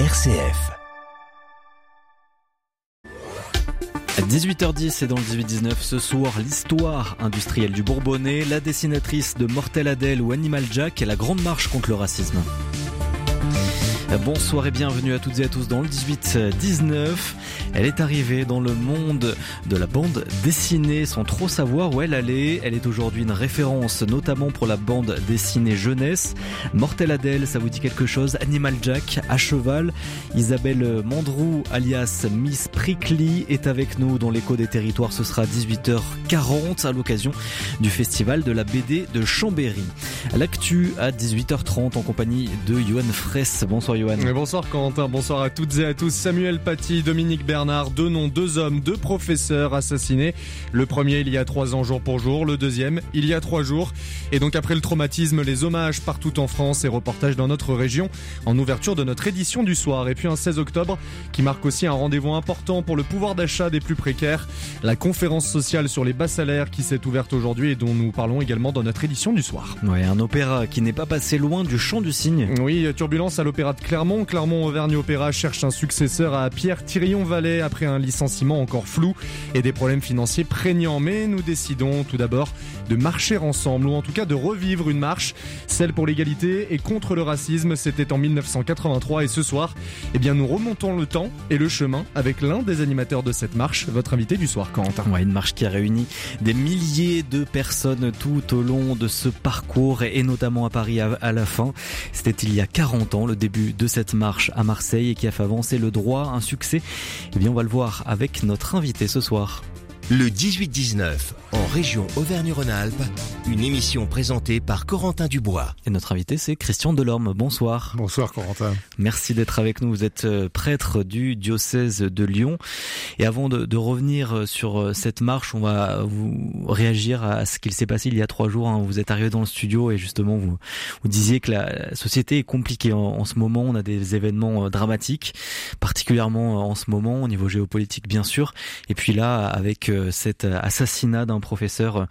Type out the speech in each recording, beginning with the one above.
RCF. 18h10 et dans le 18-19 ce soir, l'histoire industrielle du Bourbonnais, la dessinatrice de Mortel Adèle ou Animal Jack et la grande marche contre le racisme. Bonsoir et bienvenue à toutes et à tous dans le 18-19. Elle est arrivée dans le monde de la bande dessinée sans trop savoir où elle allait. Elle est aujourd'hui une référence, notamment pour la bande dessinée jeunesse. Mortel Adèle, ça vous dit quelque chose? Animal Jack, à cheval. Isabelle Mandrou, alias Miss Prickly, est avec nous dans l'écho des territoires. Ce sera 18h40 à l'occasion du festival de la BD de Chambéry. L'actu à 18h30 en compagnie de Johan Fraisse. Bonsoir Johan. Bonsoir Quentin, bonsoir à toutes et à tous. Samuel Paty, Dominique Bernard, deux noms, deux hommes, deux professeurs assassinés. Le premier il y a trois ans jour pour jour, le deuxième il y a trois jours. Et donc après le traumatisme, les hommages partout en France et reportages dans notre région en ouverture de notre édition du soir. Et puis un 16 octobre qui marque aussi un rendez-vous important pour le pouvoir d'achat des plus précaires. La conférence sociale sur les bas salaires qui s'est ouverte aujourd'hui et dont nous parlons également dans notre édition du soir. Ouais, un opéra qui n'est pas passé loin du chant du cygne. Oui, turbulence à l'opéra de Clermont. Clermont Auvergne Opéra cherche un successeur à Pierre Thirion-Vallet après un licenciement encore flou et des problèmes financiers prégnants. Mais nous décidons tout d'abord de marcher ensemble, ou en tout cas de revivre une marche, celle pour l'égalité et contre le racisme. C'était en 1983 et ce soir, eh bien, nous remontons le temps et le chemin avec l'un des animateurs de cette marche, votre invité du soir, Quentin. Ouais, une marche qui a réuni des milliers de personnes tout au long de ce parcours et notamment à Paris à la fin. C'était il y a 40 ans, le début de cette marche à Marseille et qui a fait avancer le droit, un succès. Eh bien, on va le voir avec notre invité ce soir. Le 18-19, en région Auvergne-Rhône-Alpes, une émission présentée par Corentin Dubois. Et notre invité, c'est Christian Delorme. Bonsoir. Bonsoir, Corentin. Merci d'être avec nous. Vous êtes euh, prêtre du diocèse de Lyon. Et avant de, de revenir sur euh, cette marche, on va vous réagir à ce qu'il s'est passé il y a trois jours. Hein. Vous êtes arrivé dans le studio et justement, vous, vous disiez que la société est compliquée en, en ce moment. On a des événements euh, dramatiques, particulièrement en ce moment, au niveau géopolitique, bien sûr. Et puis là, avec cet assassinat d'un professeur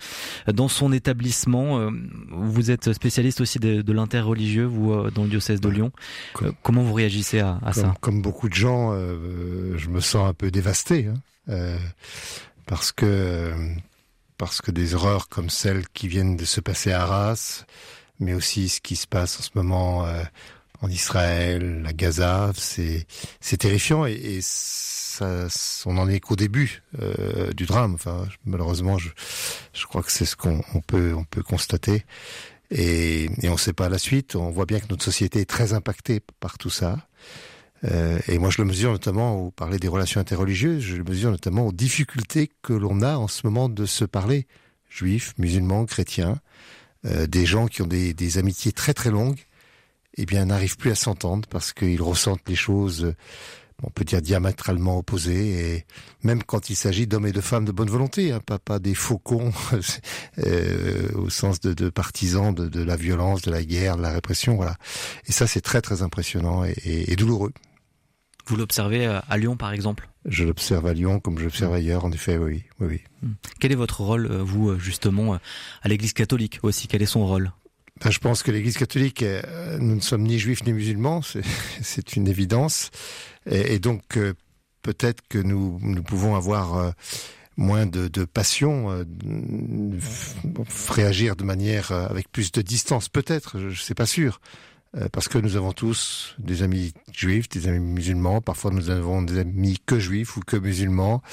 dans son établissement. Vous êtes spécialiste aussi de, de l'interreligieux, vous, dans le diocèse de Lyon. Comme, Comment vous réagissez à, à comme, ça Comme beaucoup de gens, euh, je me sens un peu dévasté, hein, euh, parce que parce que des horreurs comme celles qui viennent de se passer à Arras, mais aussi ce qui se passe en ce moment euh, en Israël, à Gaza, c'est c'est terrifiant et, et on en est qu'au début euh, du drame. Malheureusement, je, crois que c'est ce qu'on on peut on peut constater et, et on ne sait pas la suite. On voit bien que notre société est très impactée par tout ça. Euh, et moi, je le mesure notamment, vous parlez des relations interreligieuses, je le mesure notamment aux difficultés que l'on a en ce moment de se parler, juifs, musulmans, chrétiens, euh, des gens qui ont des, des amitiés très très longues, eh bien, n'arrivent plus à s'entendre parce qu'ils ressentent les choses, on peut dire diamétralement opposées, et même quand il s'agit d'hommes et de femmes de bonne volonté, hein, pas, pas des faucons euh, au sens de, de partisans de, de la violence, de la guerre, de la répression, voilà. Et ça, c'est très très impressionnant et, et, et douloureux. Vous l'observez à Lyon, par exemple? Je l'observe à Lyon comme je l'observe mmh. ailleurs, en effet, oui, oui, oui. Quel est votre rôle, vous, justement, à l'Église catholique aussi? Quel est son rôle? Je pense que l'Église catholique, nous ne sommes ni juifs ni musulmans, c'est une évidence. Et, donc, euh, peut-être que nous, nous pouvons avoir euh, moins de, de passion, euh, réagir de manière avec plus de distance, peut-être, je ne sais pas sûr parce que nous avons tous des amis juifs, des amis musulmans. Parfois, nous avons des amis que juifs ou que musulmans.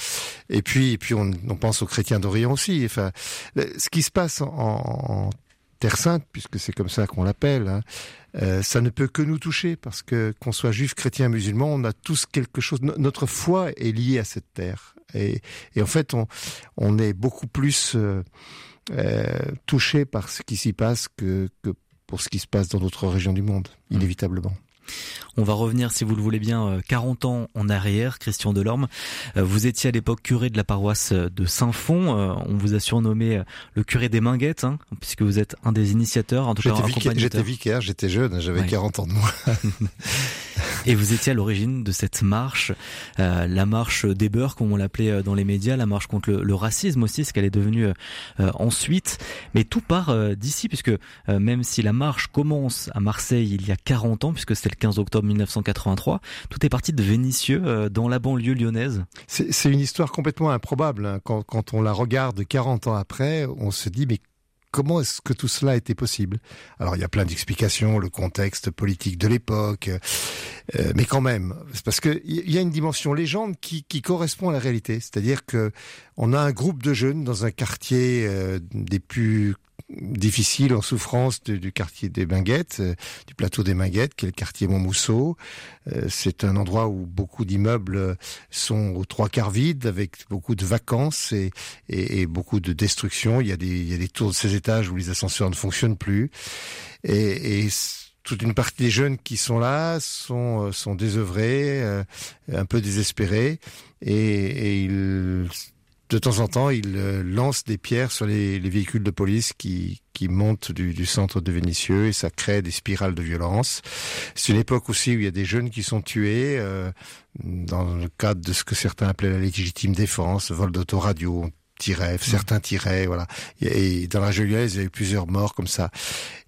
Et puis, et puis, on, on pense aux chrétiens d'Orient aussi. Enfin, ce qui se passe en, en Terre Sainte, puisque c'est comme ça qu'on l'appelle, hein, euh, ça ne peut que nous toucher parce que qu'on soit juif, chrétien, musulman, on a tous quelque chose. Notre foi est liée à cette terre, et, et en fait, on, on est beaucoup plus euh, euh, touché par ce qui s'y passe que, que pour ce qui se passe dans d'autres régions du monde, inévitablement. On va revenir, si vous le voulez bien, 40 ans en arrière, Christian Delorme. Vous étiez à l'époque curé de la paroisse de Saint-Fond. On vous a surnommé le curé des Minguettes, hein, puisque vous êtes un des initiateurs, en tout cas J'étais vicaire, j'étais jeune, j'avais ouais. 40 ans de moi. Et vous étiez à l'origine de cette marche, euh, la marche des beurs, comme on l'appelait euh, dans les médias, la marche contre le, racisme aussi, ce qu'elle est devenue euh, ensuite. Mais tout part d'ici, puisque même si la marche commence à Marseille il y a 40 ans, puisque c'était le 15 octobre 1983, tout est parti de Vénissieux, dans la banlieue lyonnaise. C'est une histoire complètement improbable. Hein. Quand, quand on la regarde 40 ans après, on se dit mais comment est-ce que tout cela était possible? Alors il y a plein d'explications, le contexte politique de l'époque, euh, mais quand même, c'est parce qu'il y a une dimension légende qui, correspond à la réalité. C'est-à-dire que on a un groupe de jeunes dans un quartier euh, des plus difficile en souffrance du quartier des Minguettes, euh, du plateau des Minguettes, qui est le quartier Montmousseau. Euh, c'est un endroit où beaucoup d'immeubles sont aux trois quarts vides, avec beaucoup de vacances et, beaucoup de destruction. Il y, a des, tours de ces étages où les ascenseurs ne fonctionnent plus. Et, toute une partie des jeunes qui sont là sont, euh, désœuvrés, un peu désespérés, et ils de temps en temps, il euh, lance des pierres sur les, véhicules de police qui, qui montent du, centre de Vénitieux et ça crée des spirales de violence. C'est une époque aussi où il y a des jeunes qui sont tués euh, dans le cadre de ce que certains appelaient la légitime défense, vol d'autoradio, tiraient, certains tiraient, voilà. Et, dans la Joliaise, il y a eu plusieurs morts comme ça.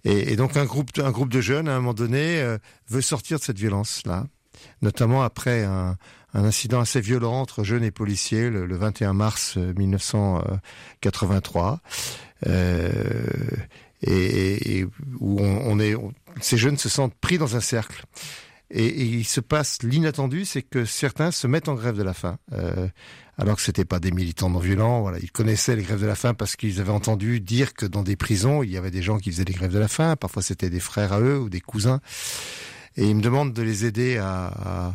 Et, donc un groupe, un groupe de jeunes, à un moment donné, euh, veut sortir de cette violence-là, notamment après un, incident assez violent entre jeunes et policiers le, 21 mars 1983. Euh, euh, et, où ces jeunes se sentent pris dans un cercle. Et, il se passe l'inattendu, c'est que certains se mettent en grève de la faim, euh, alors que c'était pas des militants non violents. Voilà, ils connaissaient les grèves de la faim parce qu'ils avaient entendu dire que dans des prisons, il y avait des gens qui faisaient des grèves de la faim. Parfois, c'était des frères à eux ou des cousins. Et ils me demandent de les aider à, à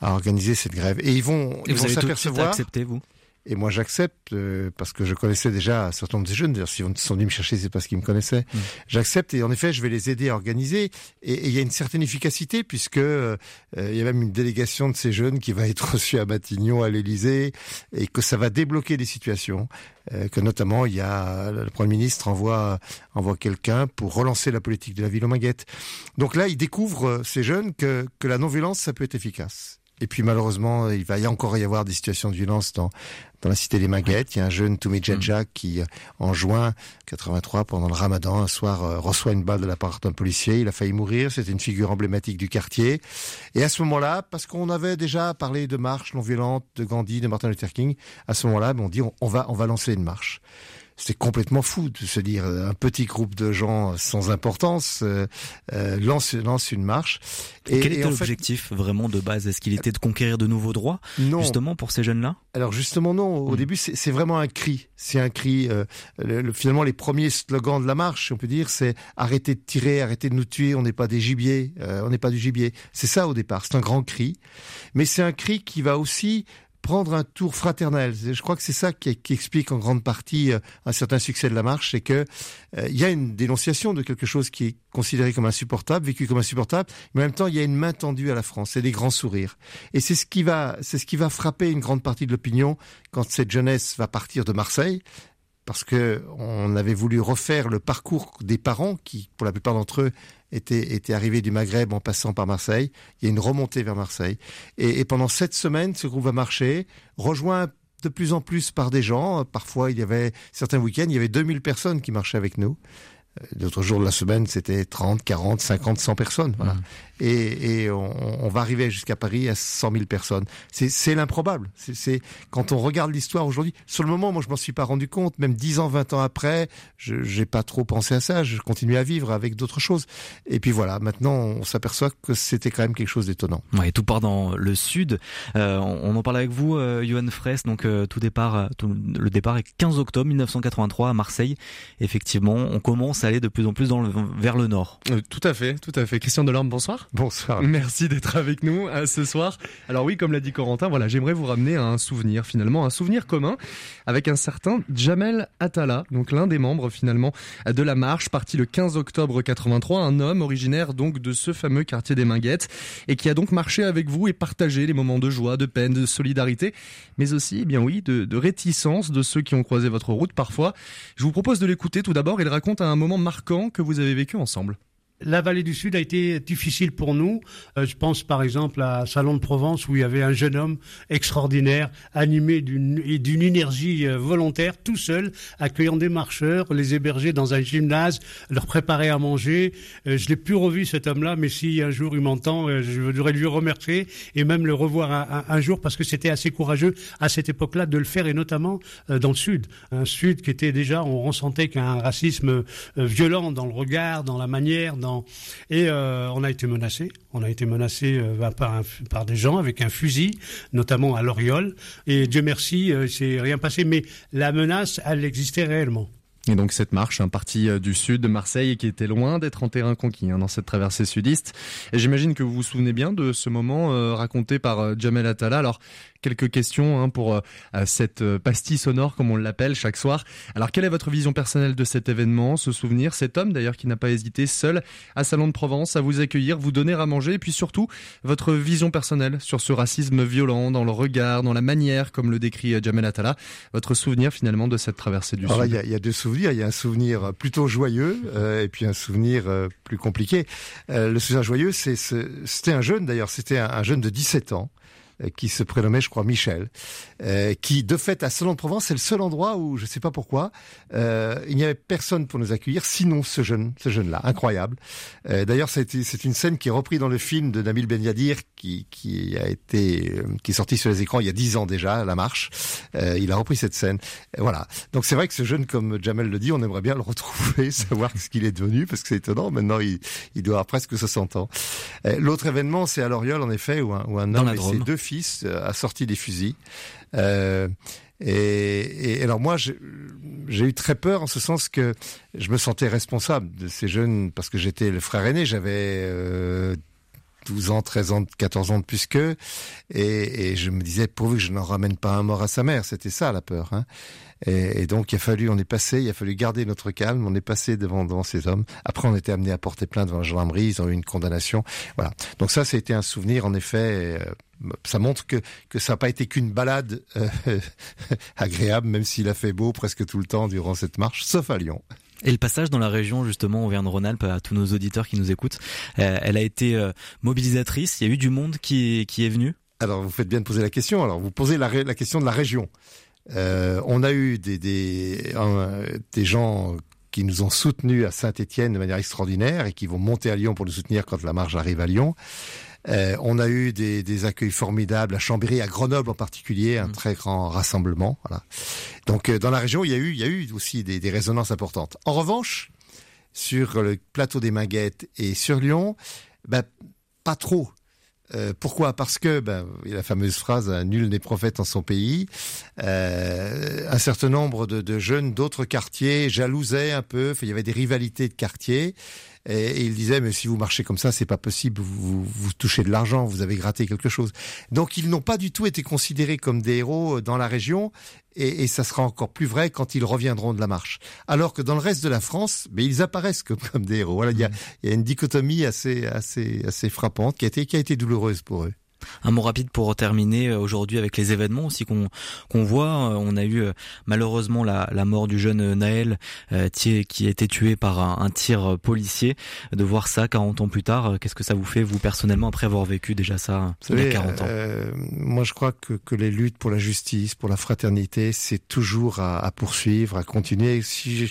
à organiser cette grève. Et ils vont, ils vont s'apercevoir. accepté vous? Et moi, j'accepte euh, parce que je connaissais déjà un certain nombre de jeunes. D'ailleurs, s'ils sont venus me chercher, c'est parce qu'ils me connaissaient. Mm. J'accepte et en effet, je vais les aider à organiser. Et il y a une certaine efficacité puisque euh, il y a même une délégation de ces jeunes qui va être reçue à Matignon, à l'Élysée, et que ça va débloquer des situations. Euh, que notamment, il y a le Premier ministre envoie envoie quelqu'un pour relancer la politique de la ville aux Maguettes. Donc là, ils découvrent ces jeunes que que la non-violence, ça peut être efficace. Et puis malheureusement, il va y encore y avoir des situations de violence dans dans la cité des Maguettes. Il y a un jeune Toumé Djadja mm. qui, en juin 83, pendant le Ramadan, un soir euh, reçoit une balle de la part d'un policier. Il a failli mourir. C'était une figure emblématique du quartier. Et à ce moment-là, parce qu'on avait déjà parlé de marche non violente, de Gandhi, de Martin Luther King, à ce moment-là, on dit on va on va lancer une marche c'est complètement fou de se dire un petit groupe de gens sans importance euh, euh lance lance une marche. Et, Quel était l'objectif vraiment de base? Est-ce qu'il était de conquérir de nouveaux droits non. justement pour ces jeunes-là? Alors justement non. Au hmm. début c'est vraiment un cri. C'est un cri. Euh, le, finalement les premiers slogans de la marche, on peut dire, c'est arrêtez de tirer, arrêtez de nous tuer. On n'est pas des gibiers. Euh, on n'est pas du gibier. C'est ça au départ. C'est un grand cri. Mais c'est un cri qui va aussi prendre un tour fraternel. Je crois que c'est ça qui, explique en grande partie euh, un certain succès de la marche, c'est que euh, y a une dénonciation de quelque chose qui est considéré comme insupportable, vécu comme insupportable, mais en même temps il y a une main tendue à la France et des grands sourires. Et c'est ce qui va, c'est ce qui va frapper une grande partie de l'opinion quand cette jeunesse va partir de Marseille parce que on avait voulu refaire le parcours des parents qui, pour la plupart d'entre eux, étaient, étaient arrivés du Maghreb en passant par Marseille. Il y a une remontée vers Marseille. Et, et pendant sept semaines, ce groupe va marcher, rejoint de plus en plus par des gens. Parfois, il y avait certains week-ends, il y avait 2000 personnes qui marchaient avec nous. D'autres jours de la semaine, c'était 30, 40, 50, 100 personnes. Voilà. Mmh et, et on, on, va arriver jusqu'à Paris à 100 000 personnes. C'est l'improbable. C'est quand on regarde l'histoire aujourd'hui. Sur le moment, moi, je m'en suis pas rendu compte. Même 10 ans, 20 ans après, je n'ai pas trop pensé à ça. Je continue à vivre avec d'autres choses. Et puis voilà, maintenant, on s'aperçoit que c'était quand même quelque chose d'étonnant. Ouais, tout part dans le sud. Euh, on, en parle avec vous, euh, Johan Fraisse. Donc euh, tout départ, euh, tout, le départ est 15 octobre 1983 à Marseille. Effectivement, on commence à aller de plus en plus dans le, vers le nord. tout à fait, tout à fait. Christian Delorme, bonsoir. Bonsoir. Merci d'être avec nous euh, ce soir. Alors oui, comme l'a dit Corentin, voilà, j'aimerais vous ramener à un souvenir finalement, un souvenir commun avec un certain Jamel Atala, donc l'un des membres finalement de la marche, parti le 15 octobre 83, un homme originaire donc de ce fameux quartier des Minguettes et qui a donc marché avec vous et partagé les moments de joie, de peine, de solidarité, mais aussi, eh bien oui, de, de réticence de ceux qui ont croisé votre route parfois. Je vous propose de l'écouter tout d'abord. Il raconte un moment marquant que vous avez vécu ensemble. La vallée du Sud a été difficile pour nous. Euh, je pense par exemple à Salon de Provence où il y avait un jeune homme extraordinaire, animé d'une d'une énergie euh, volontaire, tout seul, accueillant des marcheurs, les héberger dans un gymnase, leur préparer à manger. Euh, je l'ai plus revu cet homme-là, mais si un jour il m'entend, je voudrais lui remercier et même le revoir un, un jour parce que c'était assez courageux à cette époque-là de le faire et notamment dans le Sud, un Sud qui était déjà, on ressentait qu'un racisme violent dans le regard, dans la manière et euh, on a été menacé. On a été menacé euh, bah, par, des gens avec un fusil, notamment à l'Oriole. Et Dieu merci, euh, c'est rien passé. Mais la menace, elle existait réellement. Et donc cette marche, un parti du sud de Marseille qui était loin d'être en terrain conquis hein, dans cette traversée sudiste. Et j'imagine que vous vous souvenez bien de ce moment raconté par Jamel Attala. Alors quelques questions hein, pour euh, cette euh, pastille sonore, comme on l'appelle chaque soir. Alors, quelle est votre vision personnelle de cet événement, ce souvenir, cet homme d'ailleurs qui n'a pas hésité seul à Salon de Provence à vous accueillir, vous donner à manger, et puis surtout votre vision personnelle sur ce racisme violent dans le regard, dans la manière, comme le décrit euh, Jamel Attala. Votre souvenir finalement de cette traversée du Sud. Il y, y, a deux souvenirs. Il y a un souvenir plutôt joyeux et puis un souvenir plus compliqué. le souvenir joyeux, c'était un jeune d'ailleurs, c'était un, un jeune de 17 ans euh, qui se prénommait, je crois, Michel, euh, qui, de fait, à Salon de Provence, c'est le seul endroit où, je ne sais pas pourquoi, euh, il n'y avait personne pour nous accueillir, sinon ce jeune, ce jeune-là, incroyable. Euh, D'ailleurs, c'est une scène qui est reprise dans le film de Nabil Ben Yadir, qui, qui a été, euh, qui est sorti sur les écrans il y a dix ans déjà, La Marche. Euh, il a repris cette scène. voilà. Donc c'est vrai que ce jeune, comme Jamel le dit, on aimerait bien le retrouver, savoir ce qu'il est devenu, parce que c'est étonnant. Maintenant, il, il doit avoir presque 60 ans. L'autre événement, c'est à l'Oriole, en effet, où un, où un homme et ses deux fils euh, a sorti des fusils. Euh, et, alors moi, j'ai eu très peur en ce sens que je me sentais responsable de ces jeunes parce que j'étais le frère aîné. J'avais euh, 12 ans, 13 ans, 14 ans de plus qu'eux. Et, et, je me disais, pourvu que je n'en ramène pas un mort à sa mère. C'était ça la peur. Hein. Et, donc il a fallu, on est passé, il a fallu garder notre calme. On est passé devant, devant ces hommes. Après, on était amené à porter plainte devant la gendarmerie. Ils ont eu une condamnation. Voilà. Donc ça, c'était un souvenir en effet. Ça montre que, que ça n'a pas été qu'une balade euh, agréable, même s'il a fait beau presque tout le temps durant cette marche, sauf à Lyon. Et le passage dans la région, justement, Auvergne-Rhône-Alpes, à tous nos auditeurs qui nous écoutent, euh, elle a été euh, mobilisatrice. Il y a eu du monde qui est, qui est venu? Alors, vous faites bien de poser la question. Alors, vous posez la, la question de la région. On a eu des, des, des gens qui nous ont soutenus à Saint-Étienne de manière extraordinaire et qui vont monter à Lyon pour nous soutenir quand la marche arrive à Lyon. Euh, on a eu des, des, accueils formidables à Chambéry, à Grenoble en particulier, un mmh. très grand rassemblement. Voilà. Donc euh, dans la région, il y a eu, il y a eu aussi des, des résonances importantes. En revanche, sur le plateau des Maguettes et sur Lyon, ben, pas trop. Euh, pourquoi? Parce que, ben, la fameuse phrase "nul n'est prophète en son pays". Euh, un certain nombre de, de jeunes d'autres quartiers jalousaient un peu. Il y avait des rivalités de quartiers. Et, il disait, mais si vous marchez comme ça, c'est pas possible, vous, vous, touchez de l'argent, vous avez gratté quelque chose. Donc ils n'ont pas du tout été considérés comme des héros dans la région, et, et, ça sera encore plus vrai quand ils reviendront de la marche. Alors que dans le reste de la France, mais ils apparaissent comme, comme des héros. Voilà, il y a, il y a une dichotomie assez, assez, assez frappante qui a été, qui a été douloureuse pour eux. Un mot rapide pour terminer euh, aujourd'hui avec les événements aussi qu'on qu'on voit. Euh, on a eu euh, malheureusement la, la mort du jeune Naël qui a été tué par un, tir policier. De voir ça 40 ans plus tard, qu'est-ce que ça vous fait vous personnellement après avoir vécu déjà ça il y a 40 ans euh, Moi je crois que, que les luttes pour la justice, pour la fraternité, c'est toujours à, à, poursuivre, à continuer. Si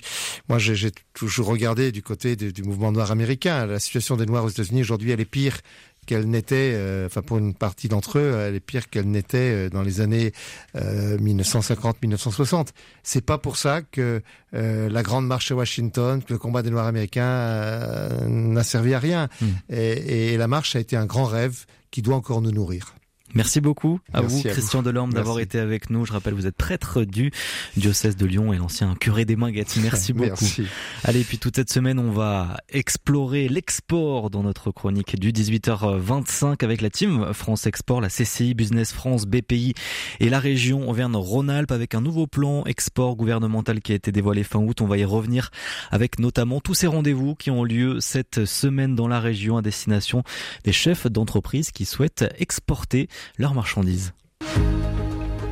moi j'ai toujours regardé du côté du mouvement noir américain. La situation des Noirs aux États-Unis aujourd'hui elle est pire qu'elle n'était, euh, enfin pour une partie d'entre eux, elle est pire qu'elle n'était euh, dans les années euh, 1950-1960. C'est pas pour ça que euh, la grande marche à Washington, que le combat des Noirs américains n'a servi à rien. Mmh. Et, et la marche a été un grand rêve qui doit encore nous nourrir. Merci beaucoup à vous, Christian Delorme, d'avoir été avec nous. Je rappelle, vous êtes prêtre du diocèse de Lyon et l'ancien curé des Minguettes. Merci beaucoup. Merci. Allez, puis toute cette semaine, on va explorer l'export dans notre chronique du 18h25 avec la team France Export, la CCI, Business France, BPI et la région Auvergne-Rhône-Alpes avec un nouveau plan export gouvernemental qui a été dévoilé fin août. On va y revenir avec notamment tous ces rendez-vous qui ont lieu cette semaine dans la région à destination des chefs d'entreprise qui souhaitent exporter leurs marchandises.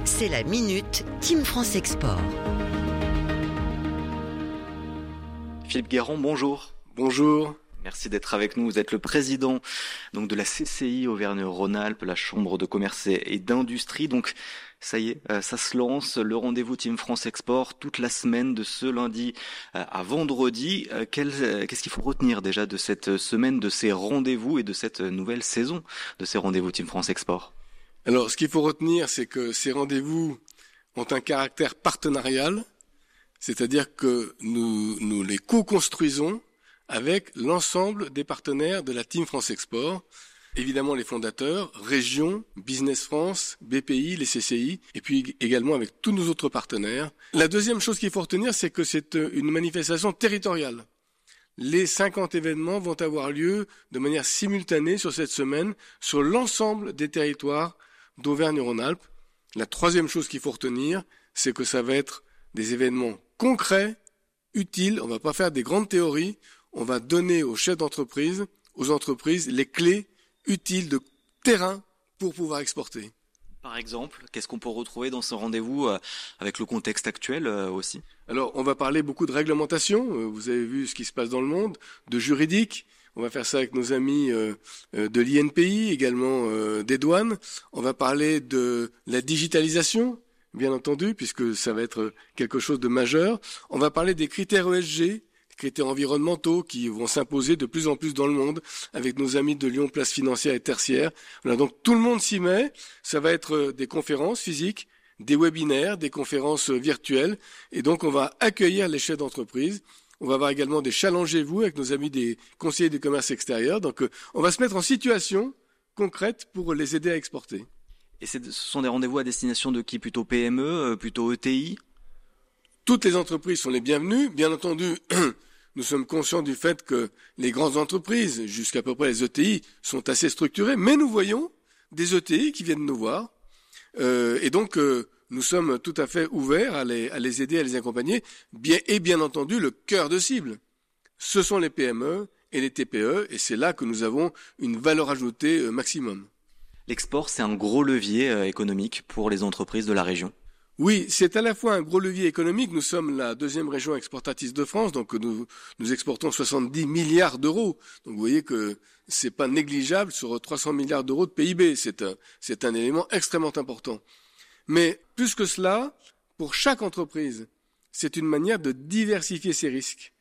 C'est la minute Team France Export. Philippe Guéron, bonjour. Bonjour. Merci d'être avec nous. Vous êtes le président donc de la CCI Auvergne-Rhône-Alpes, la Chambre de commerce et d'industrie. Donc ça y est, euh, ça se lance, le rendez-vous Team France Export toute la semaine de ce lundi euh, à vendredi. Euh, qu'est-ce qu'il faut retenir déjà de cette semaine, de ces rendez-vous et de cette nouvelle saison de ces rendez-vous Team France Export? Alors, ce qu'il faut retenir, c'est que ces rendez-vous ont un caractère partenarial, c'est-à-dire que nous, nous les co-construisons avec l'ensemble des partenaires de la Team France Export, évidemment les fondateurs, Région, Business France, BPI, les CCI, et puis également avec tous nos autres partenaires. La deuxième chose qu'il faut retenir, c'est que c'est euh, une manifestation territoriale. Les 50 événements vont avoir lieu de manière simultanée sur cette semaine sur l'ensemble des territoires d'Auvergne-Rhône-Alpes. La troisième chose qu'il faut retenir, c'est que ça va être des événements concrets, utiles. On ne va pas faire des grandes théories on va donner aux chefs d'entreprise, aux entreprises, les clés utiles de terrain pour pouvoir exporter. Par exemple, qu'est-ce qu'on peut retrouver dans ce rendez-vous euh, avec le contexte actuel euh, aussi? Alors, on va parler beaucoup de réglementation. Euh, vous avez vu ce qui se passe dans le monde, de juridique. On va faire ça avec nos amis de l'INPI, également des douanes. On va parler de la digitalisation, bien entendu, puisque ça va être quelque chose de majeur. On va parler des critères ESG, critères environnementaux qui vont s'imposer de plus en plus dans le monde avec nos amis de Lyon Place Financière et Tertiaire. donc tout le monde s'y met. Ça va être euh, des conférences physiques, des webinaires, des conférences euh, virtuelles. Et donc on va accueillir les chefs d'entreprise. On va avoir également des challengez-vous avec nos amis des conseillers du commerce extérieur. Donc euh, on va se mettre en situation concrète pour les aider à exporter. Et ce sont des rendez-vous à destination de qui? Plutôt PME, plutôt ETI toutes les entreprises sont les bienvenues. Bien entendu, nous sommes conscients du fait que les grandes entreprises, jusqu'à peu près les ETI, sont assez structurées, mais nous voyons des ETI qui viennent nous voir. Euh, et donc, euh, nous sommes tout à fait ouverts à les, à les, aider, à les accompagner. Bien, et bien entendu, le cœur de cible, ce sont les PME et les TPE, et c'est là que nous avons une valeur ajoutée euh, maximum. L'export, c'est un gros levier économique pour les entreprises de la région. Oui, c'est à la fois un gros levier économique. Nous sommes la deuxième région exportatrice de France, donc nous, nous exportons 70 milliards d'euros. Donc vous voyez que c'est pas négligeable sur 300 milliards d'euros de PIB. C'est un, c'est un élément extrêmement important. Mais plus que cela, pour chaque entreprise, c'est une manière de diversifier ses risques.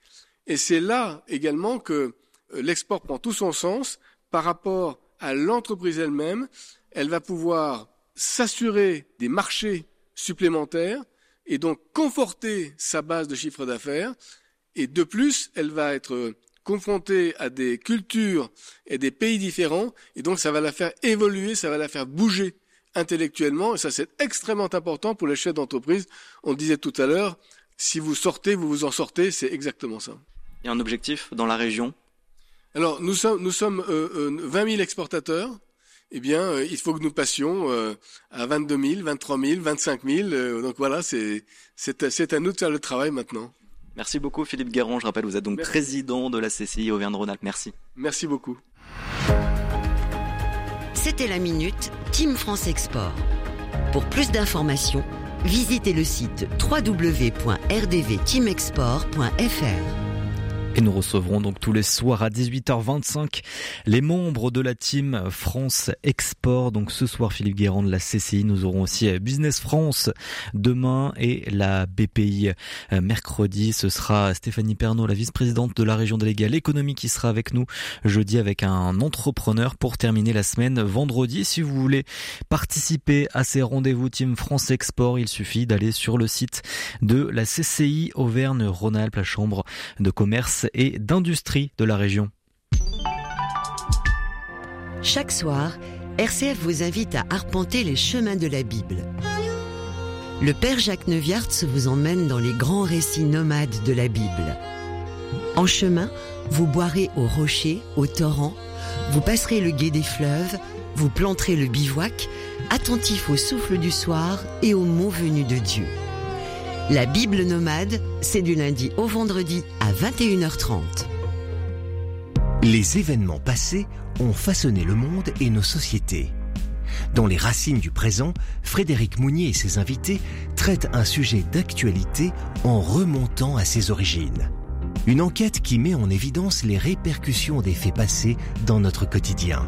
Et c'est là également que euh, l'export prend tout son sens par rapport à l'entreprise elle-même. Elle va pouvoir s'assurer des marchés supplémentaire et donc conforter sa base de chiffre d'affaires. Et de plus, elle va être confrontée à des cultures et des pays différents, et donc ça va la faire évoluer, ça va la faire bouger intellectuellement, et ça c'est extrêmement important pour les chefs d'entreprise. On disait tout à l'heure, si vous sortez, vous vous en sortez, c'est exactement ça. Il y a un objectif dans la région? Alors nous sommes, nous sommes euh, 20 euh, 000 exportateurs, eh bien, euh, il faut que nous passions euh, à 22 000, 23 000, 25 000. donc voilà, c'est c'est à nous de faire le travail maintenant. Merci beaucoup Philippe Guéron. Je rappelle, vous êtes donc président de la CCI Auvergne-Rhône-Alpes. Merci. Merci beaucoup. C'était la minute Team France Export. Pour plus d'informations, visitez le site www.rdvteamexport.fr. Et nous recevrons donc tous les soirs à 18h25 les membres de la team France Export. Donc ce soir, Philippe Guérand de la CCI. Nous aurons aussi Business France demain et la BPI euh, mercredi. Ce sera Stéphanie Pernaud, la vice-présidente de la région déléguée à l'économie qui sera avec nous jeudi avec un entrepreneur pour terminer la semaine vendredi. Si vous voulez participer à ces rendez-vous Team France Export, il suffit d'aller sur le site de la CCI Auvergne-Rhône-Alpes, la chambre de commerce et d'industrie de la région. Chaque soir, RCF vous invite à arpenter les chemins de la Bible. Le Père Jacques Neuviartz vous emmène dans les grands récits nomades de la Bible. En chemin, vous boirez au rocher, au torrent, vous passerez le gué des fleuves, vous planterez le bivouac, attentif au souffle du soir et aux mots venus de Dieu. La Bible nomade, c'est du lundi au vendredi à 21h30. Les événements passés ont façonné le monde et nos sociétés. Dans les racines du présent, Frédéric Mounier et ses invités traitent un sujet d'actualité en remontant à ses origines. Une enquête qui met en évidence les répercussions des faits passés dans notre quotidien.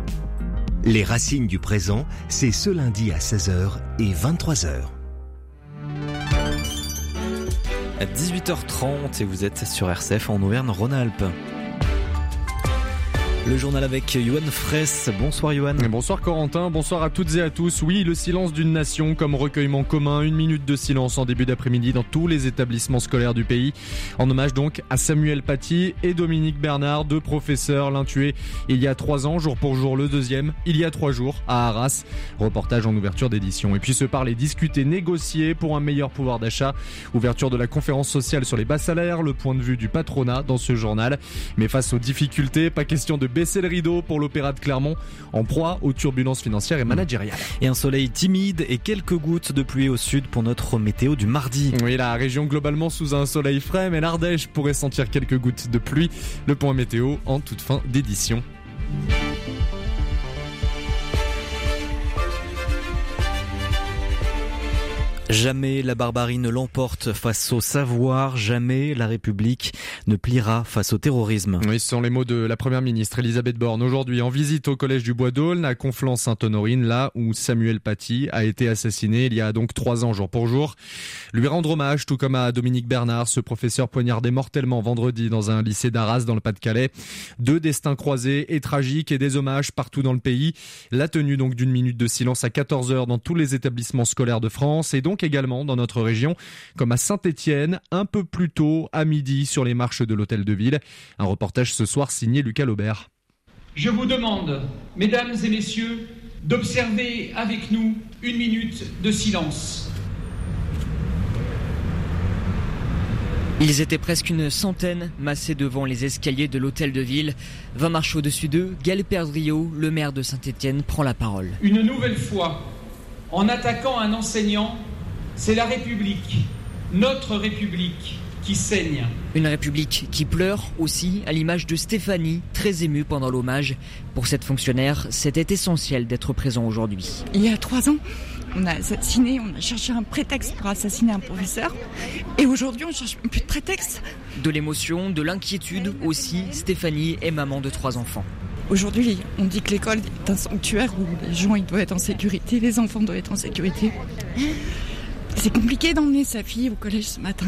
Les racines du présent, c'est ce lundi à 16h et 23h. À 18h30 et vous êtes sur RCF en Auvergne-Rhône-Alpes. Le journal avec Yohan Fraisse. Bonsoir Yohan. Bonsoir Corentin, bonsoir à toutes et à tous. Oui, le silence d'une nation comme recueillement commun, une minute de silence en début d'après-midi dans tous les établissements scolaires du pays. En hommage donc à Samuel Paty et Dominique Bernard, deux professeurs, l'un tué il y a trois ans, jour pour jour, le deuxième il y a trois jours à Arras. Reportage en ouverture d'édition. Et puis se parler, discuter, négocier pour un meilleur pouvoir d'achat. Ouverture de la conférence sociale sur les bas salaires, le point de vue du patronat dans ce journal. Mais face aux difficultés, pas question de baisser le rideau pour l'Opéra de Clermont, en proie aux turbulences financières et managériales. Et un soleil timide et quelques gouttes de pluie au sud pour notre météo du mardi. Oui, la région globalement sous un soleil frais, mais l'Ardèche pourrait sentir quelques gouttes de pluie. Le point météo en toute fin d'édition. Jamais la barbarie ne l'emporte face au savoir, jamais la République ne pliera face au terrorisme. Oui, ce sont les mots de la première ministre Elisabeth Borne aujourd'hui en visite au collège du Bois d'Aulne à Conflans-Sainte-Honorine, là où Samuel Paty a été assassiné il y a donc trois ans jour pour jour. Lui rendre hommage, tout comme à Dominique Bernard, ce professeur poignardé mortellement vendredi dans un lycée d'Arras dans le Pas-de-Calais. Deux destins croisés et tragiques et des hommages partout dans le pays. La tenue donc d'une minute de silence à 14 heures dans tous les établissements scolaires de France et donc également dans notre région, comme à Saint-Étienne, un peu plus tôt, à midi, sur les marches de l'hôtel de ville. Un reportage ce soir signé Lucas Laubert. Je vous demande, mesdames et messieurs, d'observer avec nous une minute de silence. Ils étaient presque une centaine massés devant les escaliers de l'hôtel de ville. 20 marches au-dessus d'eux, Gaël Perdriau, le maire de Saint-Étienne, prend la parole. Une nouvelle fois, en attaquant un enseignant, c'est la République, notre République, qui saigne. Une République qui pleure aussi, à l'image de Stéphanie, très émue pendant l'hommage. Pour cette fonctionnaire, c'était essentiel d'être présent aujourd'hui. Il y a trois ans, on a assassiné, on a cherché un prétexte pour assassiner un professeur. Et aujourd'hui, on cherche plus de prétexte. De l'émotion, de l'inquiétude aussi, Stéphanie est maman de trois enfants. Aujourd'hui, on dit que l'école est un sanctuaire où les gens ils doivent être en sécurité, les enfants doivent être en sécurité. C'est compliqué d'emmener sa fille au collège ce matin.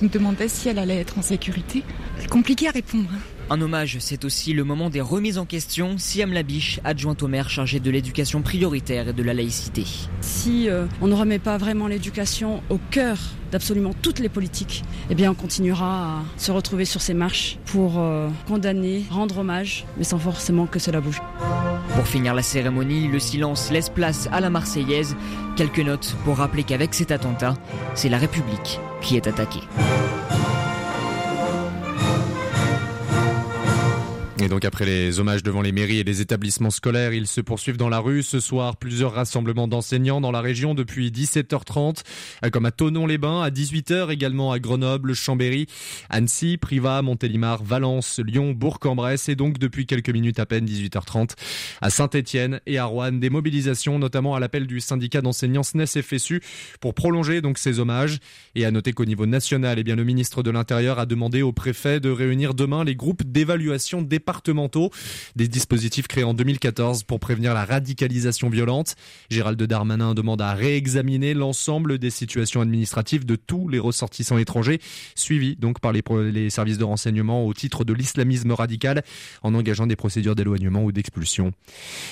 On me demandait si elle allait être en sécurité. C'est compliqué à répondre. Un hommage, c'est aussi le moment des remises en question. Siam Labiche, adjointe au maire chargée de l'éducation prioritaire et de la laïcité. Si euh, on ne remet pas vraiment l'éducation au cœur d'absolument toutes les politiques, eh bien on continuera à se retrouver sur ces marches pour euh, condamner, rendre hommage, mais sans forcément que cela bouge. Pour finir la cérémonie, le silence laisse place à la Marseillaise. Quelques notes pour rappeler qu'avec cet attentat, c'est la République qui est attaquée. Et donc après les hommages devant les mairies et les établissements scolaires, ils se poursuivent dans la rue. Ce soir, plusieurs rassemblements d'enseignants dans la région depuis 17h30, comme à Tonon-les-Bains, à 18h également à Grenoble, Chambéry, Annecy, Privas, Montélimar, Valence, Lyon, Bourg-en-Bresse et donc depuis quelques minutes à peine 18h30 à Saint-Étienne et à Rouen. Des mobilisations notamment à l'appel du syndicat d'enseignants SNES FSU pour prolonger donc ces hommages. Et à noter qu'au niveau national, eh bien, le ministre de l'Intérieur a demandé au préfet de réunir demain les groupes d'évaluation départementaux des dispositifs créés en 2014 pour prévenir la radicalisation violente. Gérald Darmanin demande à réexaminer l'ensemble des situations administratives de tous les ressortissants étrangers, suivis donc par les services de renseignement au titre de l'islamisme radical, en engageant des procédures d'éloignement ou d'expulsion.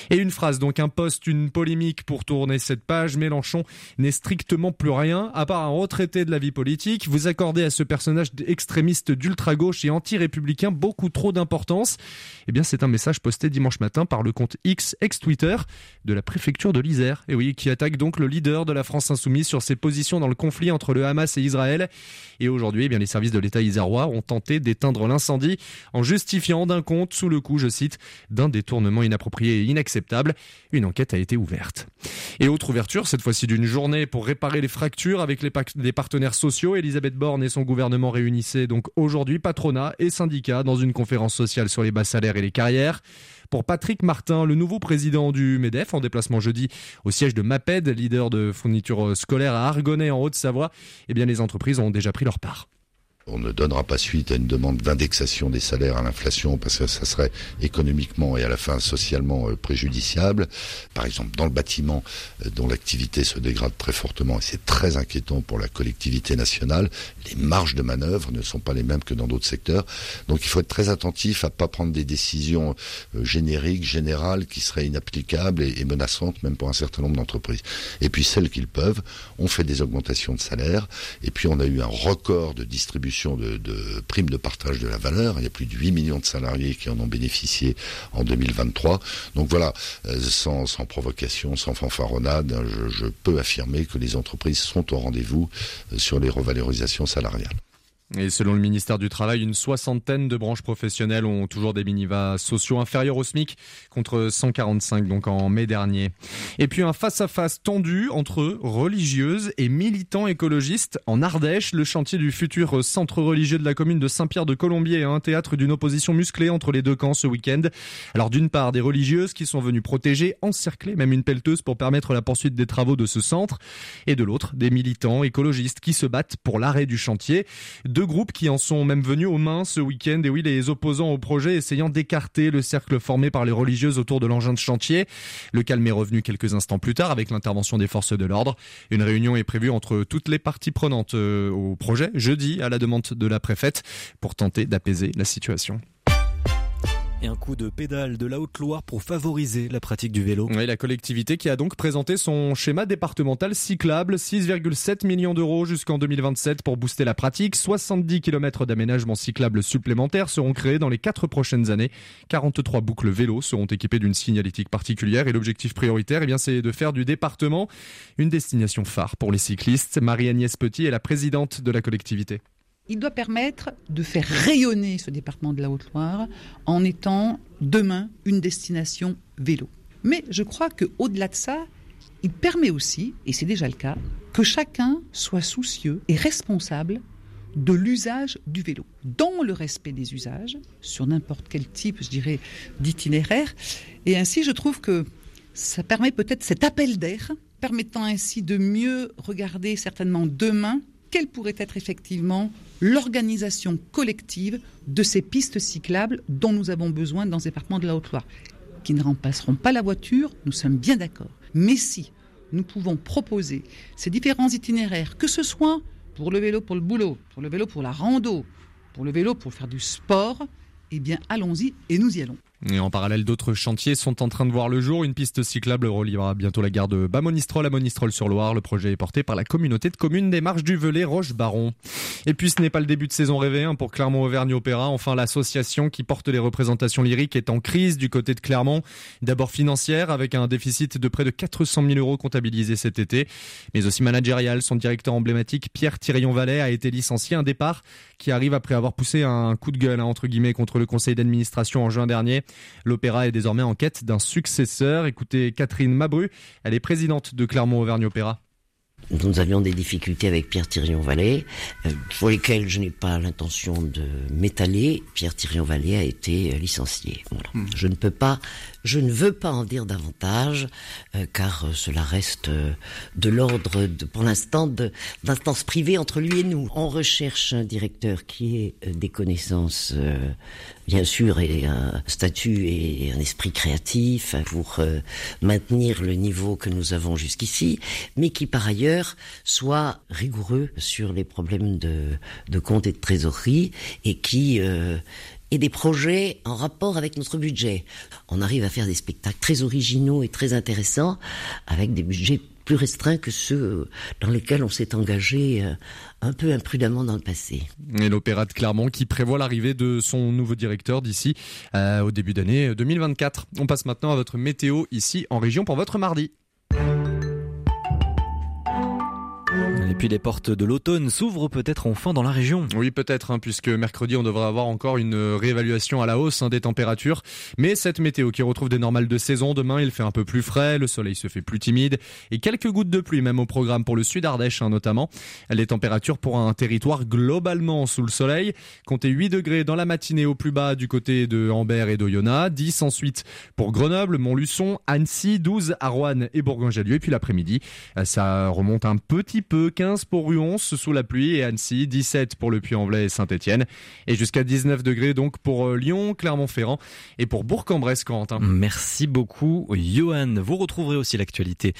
Et une phrase, donc un poste, une polémique pour tourner cette page. Mélenchon n'est strictement plus rien, à part un retraité de la vie politique. Vous accordez à ce personnage extrémiste d'ultra-gauche et anti-républicain beaucoup trop d'importance. Eh bien, c'est un message posté dimanche matin par le compte X, ex-Twitter, de la préfecture de l'Isère. Et oui, qui attaque donc le leader de la France insoumise sur ses positions dans le conflit entre le Hamas et Israël. Et aujourd'hui, eh bien, les services de l'État isérois ont tenté d'éteindre l'incendie en justifiant d'un compte sous le coup, je cite, d'un détournement inapproprié et inacceptable. Une enquête a été ouverte. Et autre ouverture, cette fois-ci d'une journée pour réparer les fractures avec les, partenaires sociaux. Elisabeth Borne et son gouvernement réunissaient donc aujourd'hui patronat et syndicats dans une conférence sociale sur les bas salaires et les carrières. Pour Patrick Martin, le nouveau président du MEDEF, en déplacement jeudi au siège de MAPED, leader de fourniture scolaire à Argonnet en Haute-Savoie, eh bien les entreprises ont déjà pris leur part. On ne donnera pas suite à une demande d'indexation des salaires à l'inflation parce que ça serait économiquement et à la fin socialement euh, préjudiciable. Par exemple, dans le bâtiment euh, dont l'activité se dégrade très fortement et c'est très inquiétant pour la collectivité nationale, les marges de manœuvre ne sont pas les mêmes que dans d'autres secteurs. Donc il faut être très attentif à pas prendre des décisions euh, génériques, générales qui seraient inapplicables et, menaçantes même pour un certain nombre d'entreprises. Et puis celles qu'ils peuvent, on fait des augmentations de salaire et puis on a eu un record de distribution de, primes de partage de la valeur. Il y a plus de 8 millions de salariés qui en ont bénéficié en 2023. Donc voilà, euh, sans, provocation, sans fanfaronnade, je, je peux affirmer que les entreprises sont au rendez-vous euh, sur les revalorisations salariales. Et selon le ministère du Travail, une soixantaine de branches professionnelles ont toujours des minivas sociaux inférieurs au SMIC contre 145 donc en mai dernier. Et puis un face-à-face tendu entre religieuses et militants écologistes en Ardèche. Le chantier du futur centre religieux de la commune de Saint-Pierre de Colombier est un théâtre d'une opposition musclée entre les deux camps ce week-end. Alors d'une part des religieuses qui sont venues protéger, encercler même une pelleteuse pour permettre la poursuite des travaux de ce centre. Et de l'autre des militants écologistes qui se battent pour l'arrêt du chantier. Deux groupes qui en sont même venus aux mains ce week-end. Et oui, les opposants au projet essayant d'écarter le cercle formé par les religieuses autour de l'engin de chantier. Le calme est revenu quelques instants plus tard avec l'intervention des forces de l'ordre. Une réunion est prévue entre toutes les parties prenantes euh, au projet jeudi à la demande de la préfète pour tenter d'apaiser la situation et un coup de pédale de la Haute-Loire pour favoriser la pratique du vélo. La collectivité qui a donc présenté son schéma départemental cyclable, 6,7 millions d'euros jusqu'en 2027 pour booster la pratique. 70 km d'aménagement cyclable supplémentaires seront créés dans les quatre prochaines années. 43 boucles vélo seront équipées d'une signalétique particulière et l'objectif prioritaire, eh bien, c'est de faire du département une destination phare pour les cyclistes. Marie-Agnès Petit est la présidente de la collectivité il doit permettre de faire rayonner ce département de la Haute-Loire en étant demain une destination vélo. Mais je crois qu'au-delà de ça, il permet aussi, et c'est déjà le cas, que chacun soit soucieux et responsable de l'usage du vélo, dans le respect des usages, sur n'importe quel type, je dirais, d'itinéraire. Et ainsi, je trouve que ça permet peut-être cet appel d'air, permettant ainsi de mieux regarder certainement demain quelle pourrait être effectivement l'organisation collective de ces pistes cyclables dont nous avons besoin dans le département de la Haute-Loire, qui ne remplaceront pas la voiture, nous sommes bien d'accord. Mais si nous pouvons proposer ces différents itinéraires, que ce soit pour le vélo pour le boulot, pour le vélo pour la rando, pour le vélo pour faire du sport, eh bien allons-y et nous y allons. Et en parallèle, d'autres chantiers sont en train de voir le jour. Une piste cyclable reliera bientôt la gare de Bamonistrol à Monistrol-sur-Loire. Le projet est porté par la communauté de communes des Marches du Velay Roche-Baron. Et puis ce n'est pas le début de saison rêvé hein, pour Clermont-Auvergne Opéra. Enfin, l'association qui porte les représentations lyriques est en crise du côté de Clermont. D'abord financière avec un déficit de près de 400 000 euros comptabilisé cet été, mais aussi managérial. Son directeur emblématique, Pierre Thirion-Vallet, a été licencié. Un départ qui arrive après avoir poussé un coup de gueule, hein, entre guillemets, contre le conseil d'administration en juin dernier. L'opéra est désormais en quête d'un successeur. Écoutez Catherine Mabru, elle est présidente de Clermont-Auvergne Opéra. Nous avions des difficultés avec Pierre Thirion-Vallée, euh, pour lesquelles je n'ai pas l'intention de m'étaler. Pierre Thirion-Vallée a été licencié. Hmm. Je ne peux pas je ne veux pas en dire davantage, euh, car euh, cela reste euh, de l'ordre, pour l'instant, d'instances privées entre lui et nous. On recherche un directeur qui ait des connaissances, bien sûr, et un statut et un esprit créatif pour maintenir le niveau que nous avons jusqu'ici, mais qui par ailleurs soit rigoureux sur les problèmes de, de compte et de trésorerie et qui et des projets en rapport avec notre budget. On arrive à faire des spectacles très originaux et très intéressants avec des budgets plus restreints que ceux dans lesquels on s'est engagé euh, un peu imprudemment dans le passé. Et l'Opéra de Clermont qui prévoit l'arrivée de son nouveau directeur d'ici euh, au début d'année 2024. On passe maintenant à votre météo ici en région pour votre mardi. Et puis les portes de l'automne s'ouvrent peut-être enfin dans la région. Oui, peut-être, hein, puisque mercredi on devrait avoir encore une réévaluation à la hausse hein, des températures. Mais cette météo qui retrouve des normales de saison, demain il fait un peu plus frais, le soleil se fait plus timide et quelques gouttes de pluie même au programme pour le sud Ardèche hein, notamment. Les températures pour un territoire globalement sous le soleil. Comptez 8 degrés dans la matinée au plus bas du côté de Ambert et d'Oyonnax, 10 ensuite pour Grenoble, Montluçon, Annecy, 12 à Rouen et Bourgoin-Jallieu. Et puis l'après-midi, ça remonte un petit peu 15 pour Ruon sous la pluie et Annecy, 17 pour le Puy-en-Velay et Saint-Etienne et jusqu'à 19 degrés donc pour euh, Lyon, Clermont-Ferrand et pour Bourg-en-Bresse, Corentin. Merci beaucoup, Johan. Vous retrouverez aussi l'actualité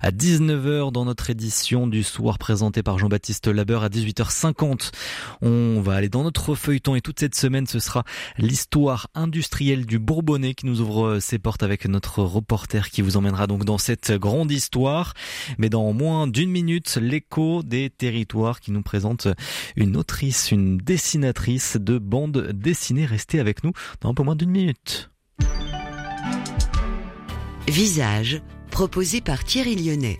à 19h dans notre édition du soir présentée par Jean-Baptiste Labeur à 18h50. On va aller dans notre feuilleton et toute cette semaine, ce sera l'histoire industrielle du Bourbonnais qui nous ouvre ses portes avec notre reporter qui vous emmènera donc dans cette grande histoire. Mais dans moins d'une minute, l'écho des territoires qui nous présente une autrice, une dessinatrice de bande dessinée. Restez avec nous dans un peu moins d'une minute. Visage, proposé par Thierry Lyonnais.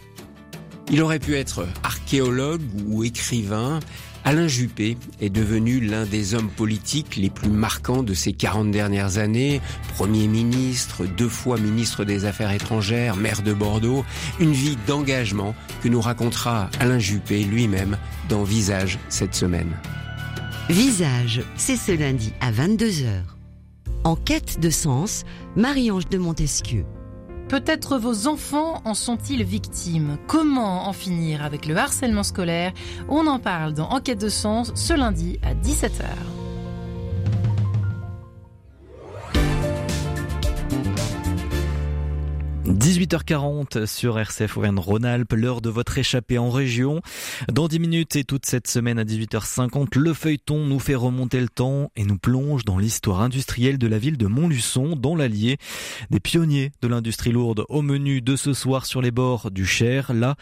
Il aurait pu être archéologue ou écrivain. Alain Juppé est devenu l'un des hommes politiques les plus marquants de ces 40 dernières années. Premier ministre, deux fois ministre des Affaires étrangères, maire de Bordeaux. Une vie d'engagement que nous racontera Alain Juppé lui-même dans Visage cette semaine. Visage, c'est ce lundi à 22h. En quête de sens, Marie-Ange de Montesquieu. Peut-être vos enfants en sont-ils victimes? Comment en finir avec le harcèlement scolaire? On en parle dans Enquête de sens ce lundi à 17h. 18h40 sur RCF Auvergne-Rhône-Alpes, l'heure de votre échappée en région. Dans 10 minutes et toute cette semaine à 18h50, le feuilleton nous fait remonter le temps et nous plonge dans l'histoire industrielle de la ville de Montluçon, dans l'Allier. Des pionniers de l'industrie lourde au menu de ce soir sur les bords du Cher, là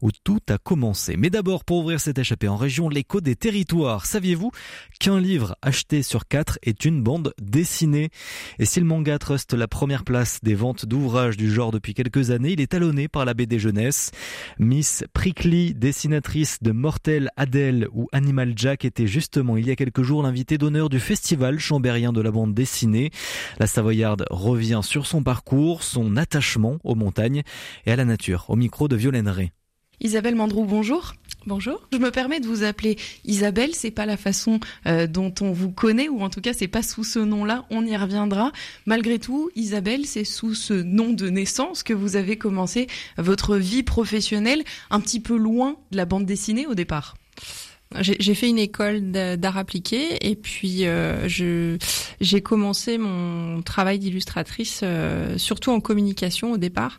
où tout a commencé. Mais d'abord, pour ouvrir cette échappée en région, l'écho des territoires. Saviez-vous qu'un livre acheté sur quatre est une bande dessinée? Et si le manga truste la première place des ventes d'ouvrages du genre depuis quelques années. Il est talonné par la BD Jeunesse. Miss Prickly, dessinatrice de Mortel Adèle ou Animal Jack, était justement il y a quelques jours l'invité d'honneur du festival chambérien de la bande dessinée. La Savoyarde revient sur son parcours, son attachement aux montagnes et à la nature. Au micro de Violaine Ray. Isabelle Mandrou, bonjour. Bonjour. Je me permets de vous appeler Isabelle. C'est pas la façon euh, dont on vous connaît, ou en tout cas, c'est pas sous ce nom-là. On y reviendra. Malgré tout, Isabelle, c'est sous ce nom de naissance que vous avez commencé votre vie professionnelle, un petit peu loin de la bande dessinée au départ. J'ai fait une école d'art appliqué et puis euh, j'ai commencé mon travail d'illustratrice euh, surtout en communication au départ,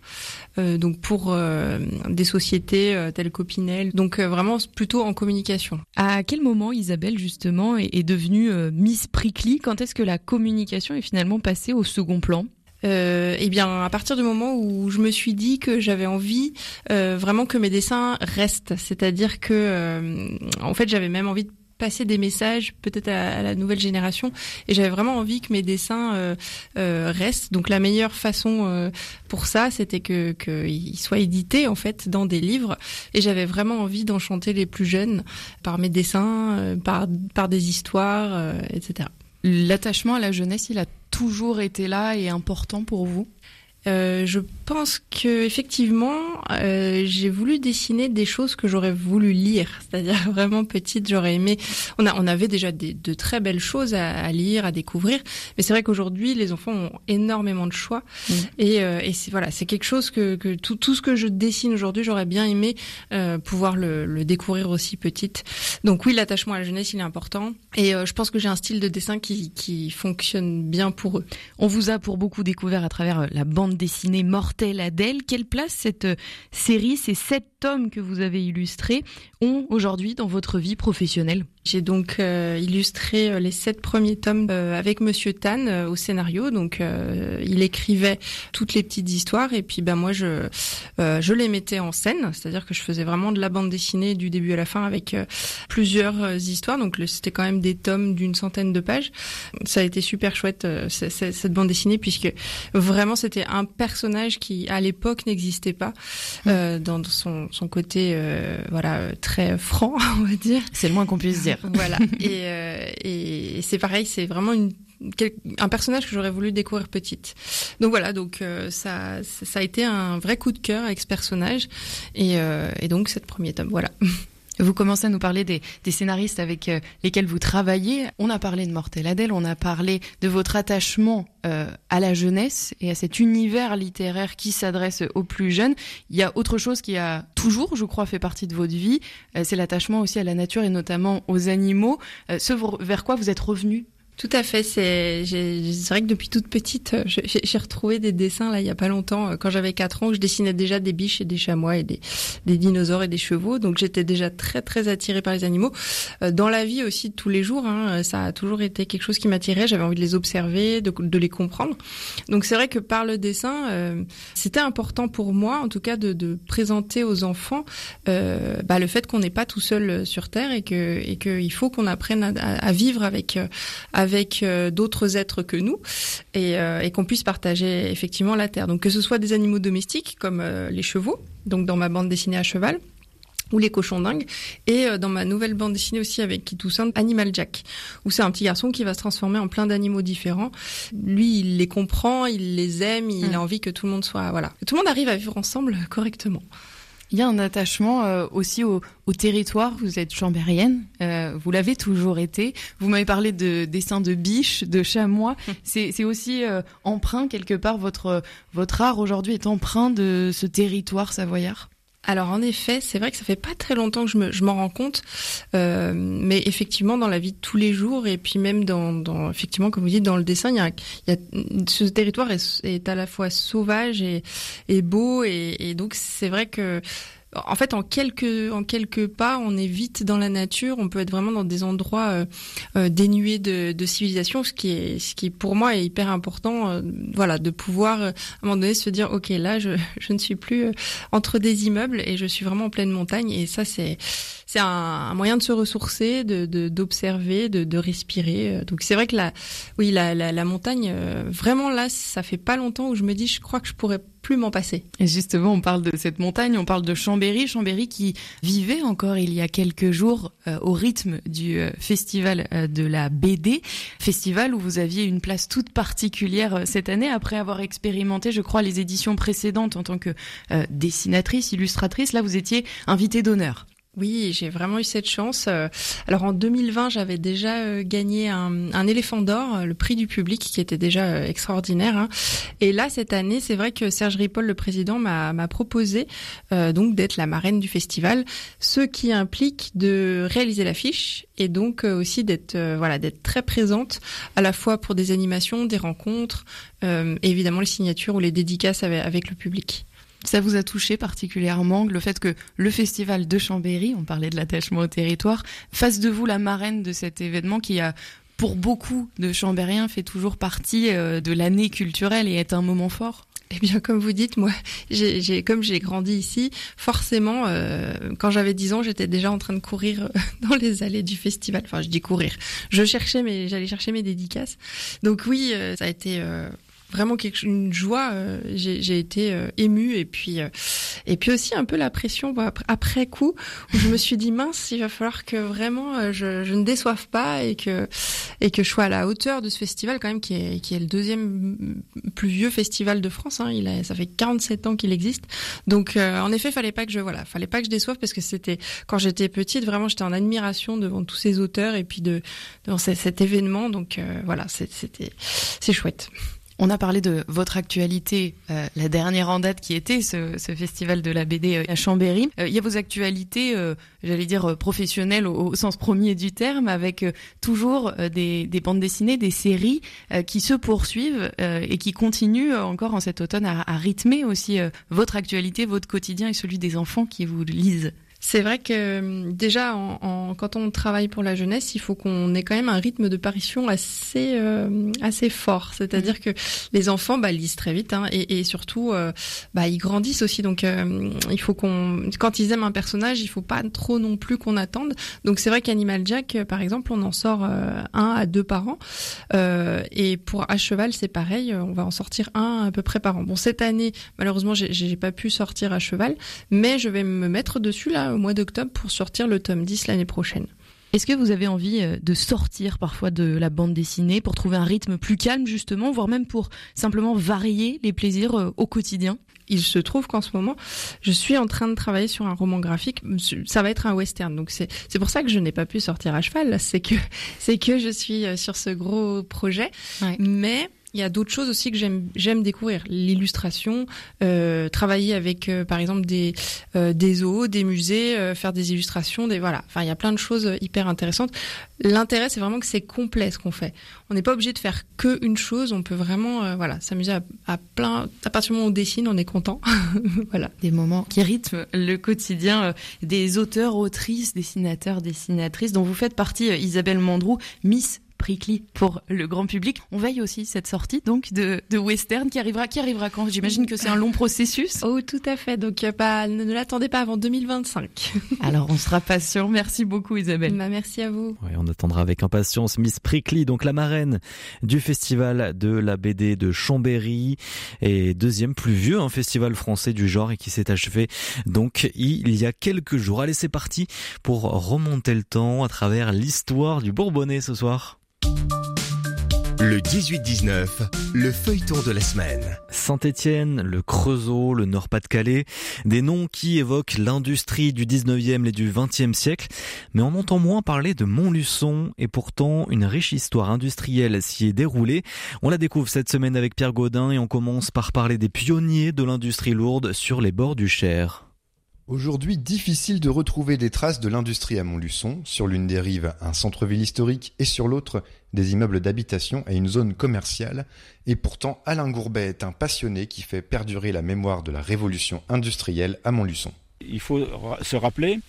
euh, donc pour euh, des sociétés euh, telles qu'Opinel, donc vraiment plutôt en communication. À quel moment Isabelle justement est, est devenue Miss Prickly? Quand est-ce que la communication est finalement passée au second plan? Euh, eh bien, à partir du moment où je me suis dit que j'avais envie euh, vraiment que mes dessins restent, c'est-à-dire que, euh, en fait, j'avais même envie de passer des messages peut-être à, la nouvelle génération et j'avais vraiment envie que mes dessins euh, euh, restent. Donc la meilleure façon euh, pour ça c'était que qu'ils soient édités en fait dans des livres. Et j'avais vraiment envie d'enchanter les plus jeunes par mes dessins par par des histoires etc L'attachement à la jeunesse, il a toujours été là et important pour vous? Euh, pense que effectivement, euh, j'ai voulu dessiner des choses que j'aurais voulu lire. C'est-à-dire vraiment petite, j'aurais aimé. On a, on avait déjà des, de très belles choses à, à lire, à découvrir. Mais c'est vrai qu'aujourd'hui, les enfants ont énormément de choix. Mmh. Et, euh, et c'est voilà, c'est quelque chose que, que tout, tout ce que je dessine aujourd'hui, j'aurais bien aimé euh, pouvoir le, le, découvrir aussi petite. Donc oui, l'attachement à la jeunesse, il est important. Et euh, je pense que j'ai un style de dessin qui, qui fonctionne bien pour eux. On vous a pour beaucoup découvert à travers la bande dessinée Mortel Adèle. Quelle place cette euh, série, ces sept tomes que vous avez illustrés, ont aujourd'hui dans votre vie professionnelle? J'ai donc euh, illustré euh, les sept premiers tomes euh, avec Monsieur Tan euh, au scénario. Donc euh, il écrivait toutes les petites histoires et puis bah moi je je les mettais en scène, c'est-à-dire que je faisais vraiment de la bande dessinée du début à la fin avec plusieurs histoires. Donc c'était quand même des tomes d'une centaine de pages. Ça a été super chouette cette bande dessinée puisque vraiment c'était un personnage qui à l'époque n'existait pas mmh. dans son, son côté voilà très franc on va dire. C'est le moins qu'on puisse dire. Voilà. et, euh, et c'est pareil, c'est vraiment une un personnage que j'aurais voulu découvrir petite. Donc voilà, donc euh, ça, ça a été un vrai coup de cœur avec ce personnage et, euh, et donc cette premier tome. Voilà. Vous commencez à nous parler des, scénaristes avec euh, lesquels vous travaillez. On a parlé de Mortel Adèle, on a parlé de votre attachement euh, à la jeunesse et à cet univers littéraire qui s'adresse aux plus jeunes. Il y a autre chose qui a toujours, je crois, fait partie de votre vie, euh, c'est l'attachement aussi à la nature et notamment aux animaux. ce vers quoi vous êtes revenu tout à fait. C'est vrai que depuis toute petite, euh, j'ai retrouvé des dessins là il y a pas longtemps. Euh, quand j'avais 4 ans, je dessinais déjà des biches et des chamois et des, dinosaures et des chevaux. Donc j'étais déjà très très attirée par les animaux. Euh, dans la vie aussi tous les jours, hein, ça a toujours été quelque chose qui m'attirait. J'avais envie de les observer, de, les comprendre. Donc c'est vrai que par le dessin, c'était important pour moi, en tout cas, de, présenter aux enfants bah, le fait qu'on n'est pas tout seul sur Terre et que et qu'il faut qu'on apprenne à, vivre avec avec euh, d'autres êtres que nous et, euh, et qu'on puisse partager effectivement la terre. Donc que ce soit des animaux domestiques comme euh, les chevaux, donc dans ma bande dessinée à cheval, ou les cochons dingues, et dans ma nouvelle bande dessinée aussi avec qui Toussaint, Animal Jack, où c'est un petit garçon qui va se transformer en plein d'animaux différents. Lui, il les comprend, il les aime, il a mmh. envie que tout le monde soit, voilà, tout le monde arrive à vivre ensemble correctement. Il y a un attachement euh, aussi au, au, territoire. Vous êtes chambérienne, euh, vous l'avez toujours été. Vous m'avez parlé de dessins de biches, de chamois. Hum. C'est aussi euh, empreint quelque part. Votre votre art aujourd'hui est empreint de ce territoire savoyard? Alors en effet, c'est vrai que ça fait pas très longtemps que je, me, je m'en rends compte, euh, mais effectivement dans la vie de tous les jours et puis même dans, dans effectivement comme vous dites dans le dessin, il y a, y a ce territoire est, à la fois sauvage et, et beau et donc c'est vrai que en fait, en quelques, en quelques pas, on est vite dans la nature. On peut être vraiment dans des endroits euh, euh, dénués de, de, civilisation, ce qui est, ce qui pour moi est hyper important. Euh, voilà, de pouvoir à un moment donné se dire, ok, là, je, je ne suis plus entre des immeubles et je suis vraiment en pleine montagne. Et ça, c'est c'est un, moyen de se ressourcer, de d'observer, de, de, respirer. Donc c'est vrai que la, oui, la, la, la montagne, vraiment là, ça fait pas longtemps où je me dis, je crois que je pourrais Et justement, on parle de cette montagne, on parle de Chambéry, Chambéry qui vivait encore il y a quelques jours euh, au rythme du euh, festival euh, de la BD, festival où vous aviez une place toute particulière cette année après avoir expérimenté, je crois, les éditions précédentes en tant que dessinatrice, illustratrice. Là, vous étiez invité d'honneur. Oui, j'ai vraiment eu cette chance. Euh, alors en 2020, j'avais déjà euh, gagné un, éléphant d'or, euh, le prix du public, qui était déjà extraordinaire. Hein. Et là, cette année, c'est vrai que Serge Ripoll, le président, m'a proposé donc d'être la marraine du festival, ce qui implique de réaliser l'affiche et donc aussi d'être voilà d'être très présente à la fois pour des animations, des rencontres, évidemment les signatures ou les dédicaces avec le public. Ça vous a touché particulièrement le fait que le festival de Chambéry, on parlait de l'attachement au territoire, fasse de vous la marraine de cet événement qui a pour beaucoup de Chambériens fait toujours partie euh, de l'année culturelle et est un moment fort? Eh bien, comme vous dites, moi, comme j'ai grandi ici, forcément, euh, quand j'avais 10 ans, j'étais déjà en train de courir euh, dans les allées du festival. Enfin, je dis courir. Je cherchais mes, j'allais chercher mes dédicaces. Donc oui, ça a été vraiment quelque, une joie. Euh, j'ai été euh, émue et puis euh, et puis aussi un peu la pression après coup où je me suis dit mince, il va falloir que vraiment je, je, ne déçoive pas et que et que je sois à la hauteur de ce festival quand même qui est qui est le deuxième plus vieux festival de France. Hein. Il a ça fait 47 ans qu'il existe. Donc en effet, fallait pas que je voilà, fallait pas que je déçoive parce que c'était quand j'étais petite vraiment j'étais en admiration devant tous ces auteurs et puis de devant cet événement. Donc voilà, c'était c'est chouette. On a parlé de votre actualité, euh, la dernière en date qui était ce, festival de la BD euh, à Chambéry. Euh, il y a vos actualités, j'allais dire professionnelles au, sens premier du terme, avec toujours des, bandes dessinées, des séries qui se poursuivent et qui continuent encore en cet automne à, à rythmer aussi votre actualité, votre quotidien et celui des enfants qui vous lisent. C'est vrai que euh, déjà, en, quand on travaille pour la jeunesse, il faut qu'on ait quand même un rythme de parution assez euh, assez fort. C'est-à-dire que les enfants bah, lisent très vite hein, et, et, surtout, euh, bah, ils grandissent aussi. Donc, il faut qu'on, quand ils aiment un personnage, il faut pas trop non plus qu'on attende. Donc, c'est vrai qu'Animal Jack, par exemple, on en sort un à deux par an. et pour À Cheval, c'est pareil, on va en sortir un à peu près par an. Bon, cette année, malheureusement, j'ai pas pu sortir À Cheval, mais je vais me mettre dessus là au mois d'octobre pour sortir le tome 10 l'année prochaine. Est-ce que vous avez envie euh, de sortir parfois de la bande dessinée pour trouver un rythme plus calme justement, voire même pour simplement varier les plaisirs euh, au quotidien? Il se trouve qu'en ce moment, je suis en train de travailler sur un roman graphique. Ça va être un western, donc c'est c'est pour ça que je n'ai pas pu sortir à cheval. C'est que c'est que je suis euh, sur ce gros projet, mais il y a d'autres choses aussi que j'aime j'aime découvrir. L'illustration euh, travailler avec euh, par exemple des euh, des zoos des musées euh, faire des illustrations des voilà. Enfin il y a plein de choses hyper intéressantes. L'intérêt c'est vraiment que c'est complet ce qu'on fait. On n'est pas obligé de faire que une chose. On peut vraiment euh, voilà s'amuser à, à, plein à partir du moment où on dessine on est content. Voilà. Des moments qui rythment le quotidien euh, des auteurs autrices dessinateurs dessinatrices dont vous faites partie Isabelle Mandrou Miss Prickly pour le grand public. On veille aussi cette sortie donc de, de western qui arrivera qui arrivera quand? J'imagine que c'est un long processus. Oh tout à fait. Donc pas, ne, ne l'attendez pas avant 2025. Alors on sera patient. Merci beaucoup Isabelle. Bah, merci à vous. Ouais, on attendra avec impatience Miss Prickly, donc la marraine du festival de la BD de Chambéry et deuxième plus vieux hein, festival français du genre et qui s'est achevé donc il y a quelques jours. Allez c'est parti pour remonter le temps à travers l'histoire du Bourbonnais ce soir. Le 18-19, le feuilleton de la semaine. Saint-Étienne, le Creusot, le Nord-Pas-de-Calais, des noms qui évoquent l'industrie du 19e et du 20e siècle, mais on entend moins parler de Montluçon et pourtant une riche histoire industrielle s'y est déroulée. On la découvre cette semaine avec Pierre Gaudin et on commence par parler des pionniers de l'industrie lourde sur les bords du Cher. Aujourd'hui, difficile de retrouver des traces de l'industrie à Montluçon, sur l'une des rives un centre-ville historique et sur l'autre des immeubles d'habitation et une zone commerciale, et pourtant Alain Gourbet est un passionné qui fait perdurer la mémoire de la révolution industrielle à Montluçon. Il faut se rappeler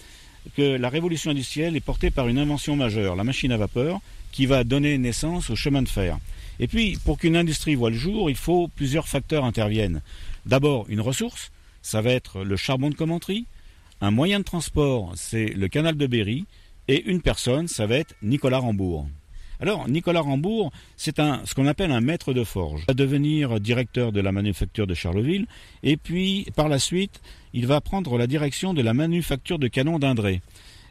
que la révolution industrielle est portée par une invention majeure, la machine à vapeur, qui va donner naissance au chemin de fer. Et puis, pour qu'une industrie voie le jour, il faut plusieurs facteurs interviennent. D'abord, une ressource, ça va être le charbon de commenterie. Un moyen de transport, c'est le canal de Berry. Et une personne, ça va être Nicolas Rambourg. Alors, Nicolas Rambourg, c'est ce qu'on appelle un maître de forge. Il va devenir directeur de la manufacture de Charleville. Et puis, par la suite, il va prendre la direction de la manufacture de canons d'Indré.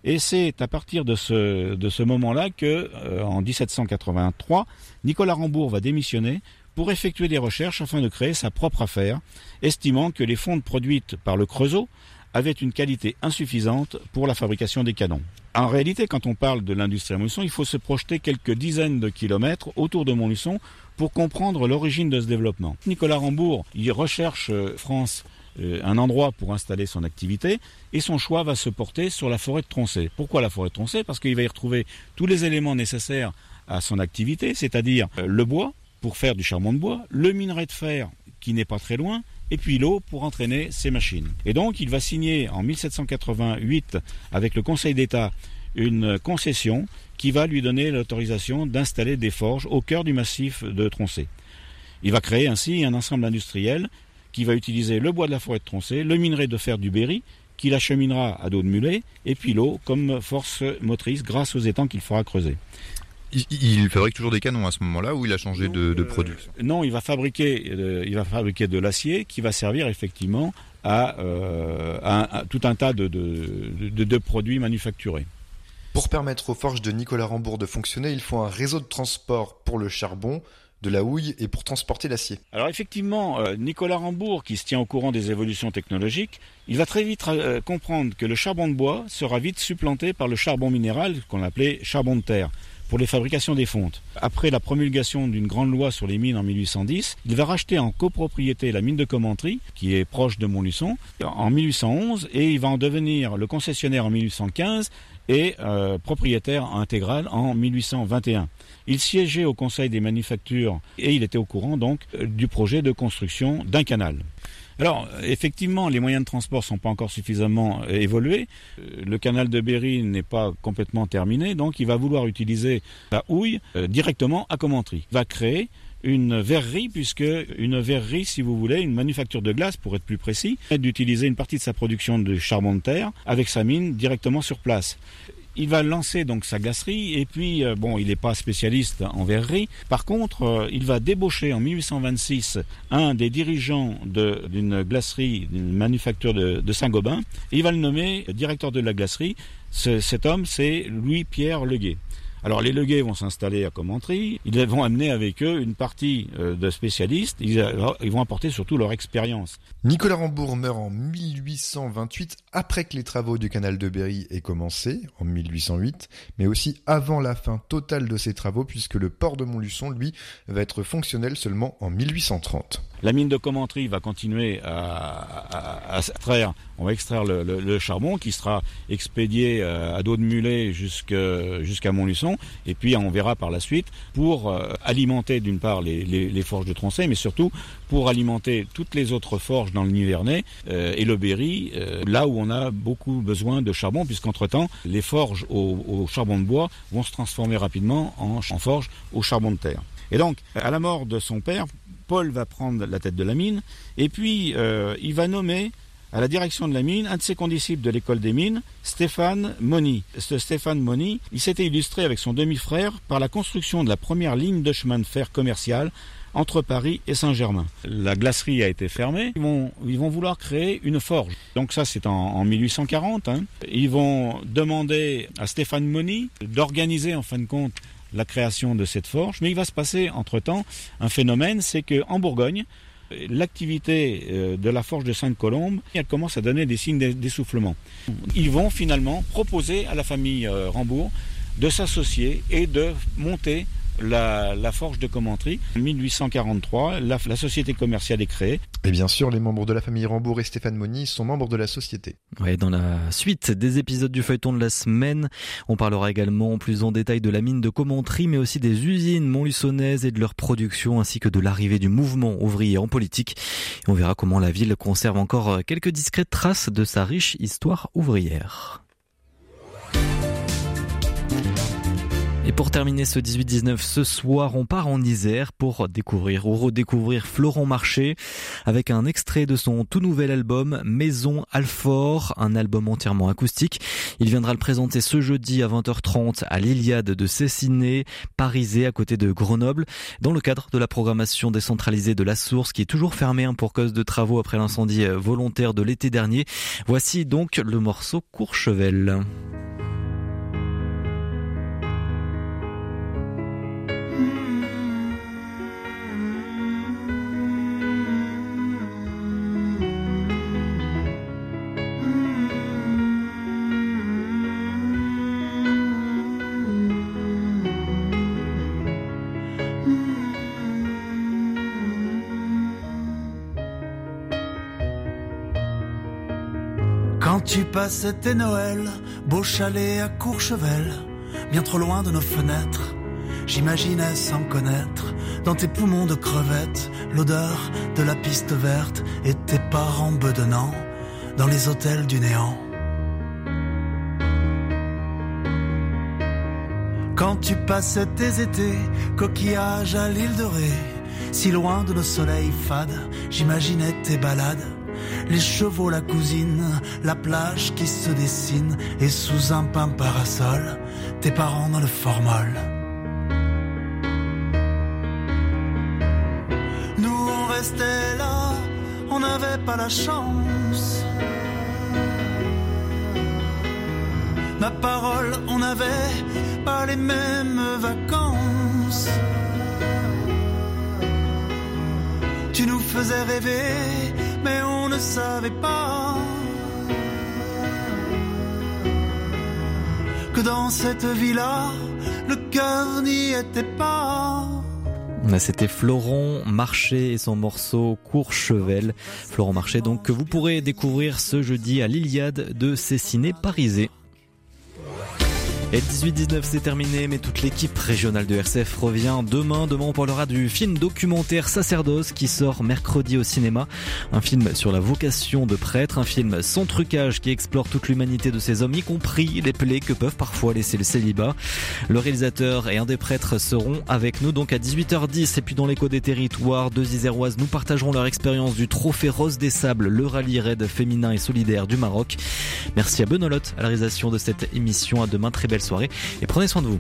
Et c'est à partir de ce, de ce moment-là que, euh, en 1783, Nicolas Rambourg va démissionner pour effectuer des recherches afin de créer sa propre affaire, estimant que les fontes produites par le Creusot avaient une qualité insuffisante pour la fabrication des canons. En réalité, quand on parle de l'industrie à Montluçon, il faut se projeter quelques dizaines de kilomètres autour de Montluçon pour comprendre l'origine de ce développement. Nicolas Rambourg, il recherche euh, France euh, un endroit pour installer son activité et son choix va se porter sur la forêt de Troncé. Pourquoi la forêt de Troncé Parce qu'il va y retrouver tous les éléments nécessaires à son activité, c'est-à-dire euh, le bois, pour faire du charbon de bois, le minerai de fer qui n'est pas très loin, et puis l'eau pour entraîner ses machines. Et donc il va signer en 1788 avec le Conseil d'État une concession qui va lui donner l'autorisation d'installer des forges au cœur du massif de Troncé. Il va créer ainsi un ensemble industriel qui va utiliser le bois de la forêt de Troncé, le minerai de fer du Berry, qu'il acheminera à dos de mulet, et puis l'eau comme force motrice grâce aux étangs qu'il fera creuser. Il, fabrique toujours des canons à ce moment-là ou il a changé de, de produit Non, il va fabriquer, euh, il va fabriquer de l'acier qui va servir effectivement à, euh, à, à tout un tas de, de, de, produits manufacturés. Pour permettre aux forges de Nicolas Rambourg de fonctionner, il faut un réseau de transport pour le charbon, de la houille et pour transporter l'acier. Alors effectivement, euh, Nicolas Rambourg, qui se tient au courant des évolutions technologiques, il va très vite euh, comprendre que le charbon de bois sera vite supplanté par le charbon minéral qu'on appelait charbon de terre pour les fabrications des fontes. Après la promulgation d'une grande loi sur les mines en 1810, il va racheter en copropriété la mine de Commentry, qui est proche de Montluçon, en 1811, et il va en devenir le concessionnaire en 1815 et euh, propriétaire intégral en 1821. Il siégeait au Conseil des manufactures et il était au courant donc euh, du projet de construction d'un canal. Alors, effectivement, les moyens de transport sont pas encore suffisamment euh, évolués. Euh, le canal de Berry n'est pas complètement terminé, donc il va vouloir utiliser la houille euh, directement à Commentry. Il va créer une verrerie, puisque une verrerie, si vous voulez, une manufacture de glace, pour être plus précis, d'utiliser une partie de sa production de charbon de terre avec sa mine directement sur place il va lancer donc sa glacerie et puis euh, bon, il n'est pas spécialiste en verrerie. Par contre, euh, il va débaucher en 1826 un des dirigeants d'une glacerie, d'une manufacture de, Saint-Gobain, il va le nommer directeur de la glacerie. Ce, cet homme, c'est Louis-Pierre Leguet. Alors les leguets vont s'installer à Commentry, ils vont amener avec eux une partie euh, de spécialistes, ils, vont apporter surtout leur expérience. Nicolas Rambourg meurt en 1828 après que les travaux du canal de Berry aient commencé, en 1808, mais aussi avant la fin totale de ces travaux puisque le port de Montluçon, lui, va être fonctionnel seulement en 1830. La mine de Commentry va continuer à, extraire, on va extraire le, charbon qui sera expédié euh, à dos de mulet jusqu'à Montluçon, et puis on verra par la suite pour euh, alimenter d'une part les, forges de Troncet, mais surtout pour alimenter toutes les autres forges dans le Nivernais euh, et le Berry, là où on a beaucoup besoin de charbon, puisqu'entre-temps, les forges au, charbon de bois vont se transformer rapidement en, en forges au charbon de terre. Et donc, à la mort de son père, Paul va prendre la tête de la mine, et puis euh, il va nommer à la direction de la mine un de ses condisciples de l'école des mines, Stéphane Moni. Ce Stéphane Moni, il s'était illustré avec son demi-frère par la construction de la première ligne de chemin de fer commercial entre Paris et Saint-Germain. La glacerie a été fermée. Ils vont, vouloir créer une forge. Donc ça, c'est en, 1840. Hein. Ils vont demander à Stéphane Moni d'organiser, en fin de compte, la création de cette forge. Mais il va se passer entre-temps un phénomène, c'est qu'en Bourgogne, l'activité euh, de la forge de Sainte-Colombe, elle commence à donner des signes d'essoufflement. Ils vont finalement proposer à la famille euh, Rambourg de s'associer et de monter la, forge de Commentry. En 1843, la, société commerciale est créée. Et bien sûr, les membres de la famille Rambourg et Stéphane Moni sont membres de la société. Ouais, dans la suite des épisodes du feuilleton de la semaine, on parlera également plus en détail de la mine de Commentry, mais aussi des usines montluçonnaises et de leur production, ainsi que de l'arrivée du mouvement ouvrier en politique. Et on verra comment la ville conserve encore quelques discrètes traces de sa riche histoire ouvrière. Et pour terminer ce 18-19 ce soir, on part en Isère pour découvrir ou redécouvrir Florent Marché avec un extrait de son tout nouvel album Maison Alfort, un album entièrement acoustique. Il viendra le présenter ce jeudi à 20h30 à l'Iliade de Cessiné, Parisé à côté de Grenoble, dans le cadre de la programmation décentralisée de la Source qui est toujours fermée hein, pour cause de travaux après l'incendie volontaire de l'été dernier. Voici donc le morceau Courchevel. Tu passais tes Noëls, beau chalet à Courchevel, bien trop loin de nos fenêtres. J'imaginais sans connaître, dans tes poumons de crevettes, l'odeur de la piste verte et tes parents bedonnants dans les hôtels du néant. Quand tu passais tes étés, coquillages à l'île de Ré, si loin de nos soleils fades, j'imaginais tes balades les chevaux, la cousine, la plage qui se dessine, et sous un pain parasol, tes parents dans le formol. Nous on restait là, on n'avait pas la chance. Ma parole, on n'avait pas les mêmes vacances. Tu nous faisais rêver mais on ne savait pas que dans cette villa, le cœur n'y était pas. C'était Florent Marché et son morceau Courchevel. Florent Marché donc que vous pourrez découvrir ce jeudi à l'Iliade de Cessiné Parisé. Et 18-19 c'est terminé, mais toute l'équipe régionale de RCF revient demain. Demain on parlera du film documentaire Sacerdoce qui sort mercredi au cinéma. Un film sur la vocation de prêtre, un film sans trucage qui explore toute l'humanité de ces hommes, y compris les plaies que peuvent parfois laisser le célibat. Le réalisateur et un des prêtres seront avec nous donc à 18h10 et puis dans l'écho des territoires, deux Iséroises nous partageront leur expérience du Trophée Rose des Sables, le rallye raid féminin et solidaire du Maroc. Merci à Benolotte à la réalisation de cette émission. À demain, très belle soirée et prenez soin de vous.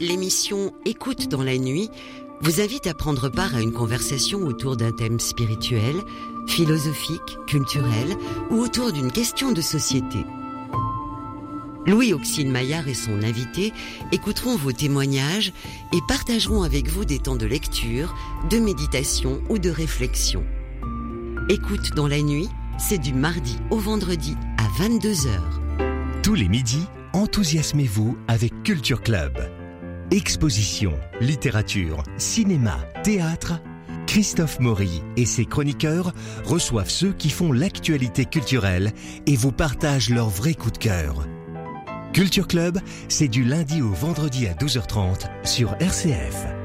L'émission Écoute dans la nuit vous invite à prendre part à une conversation autour d'un thème spirituel, philosophique, culturel ou autour d'une question de société. Louis Auxine Maillard et son invité écouteront vos témoignages et partageront avec vous des temps de lecture, de méditation ou de réflexion. Écoute dans la nuit, c'est du mardi au vendredi à 22h. Tous les midis, enthousiasmez-vous avec Culture Club. Exposition, littérature, cinéma, théâtre. Christophe Maury et ses chroniqueurs reçoivent ceux qui font l'actualité culturelle et vous partagent leurs vrais coups de cœur. Culture Club, c'est du lundi au vendredi à 12h30 sur RCF.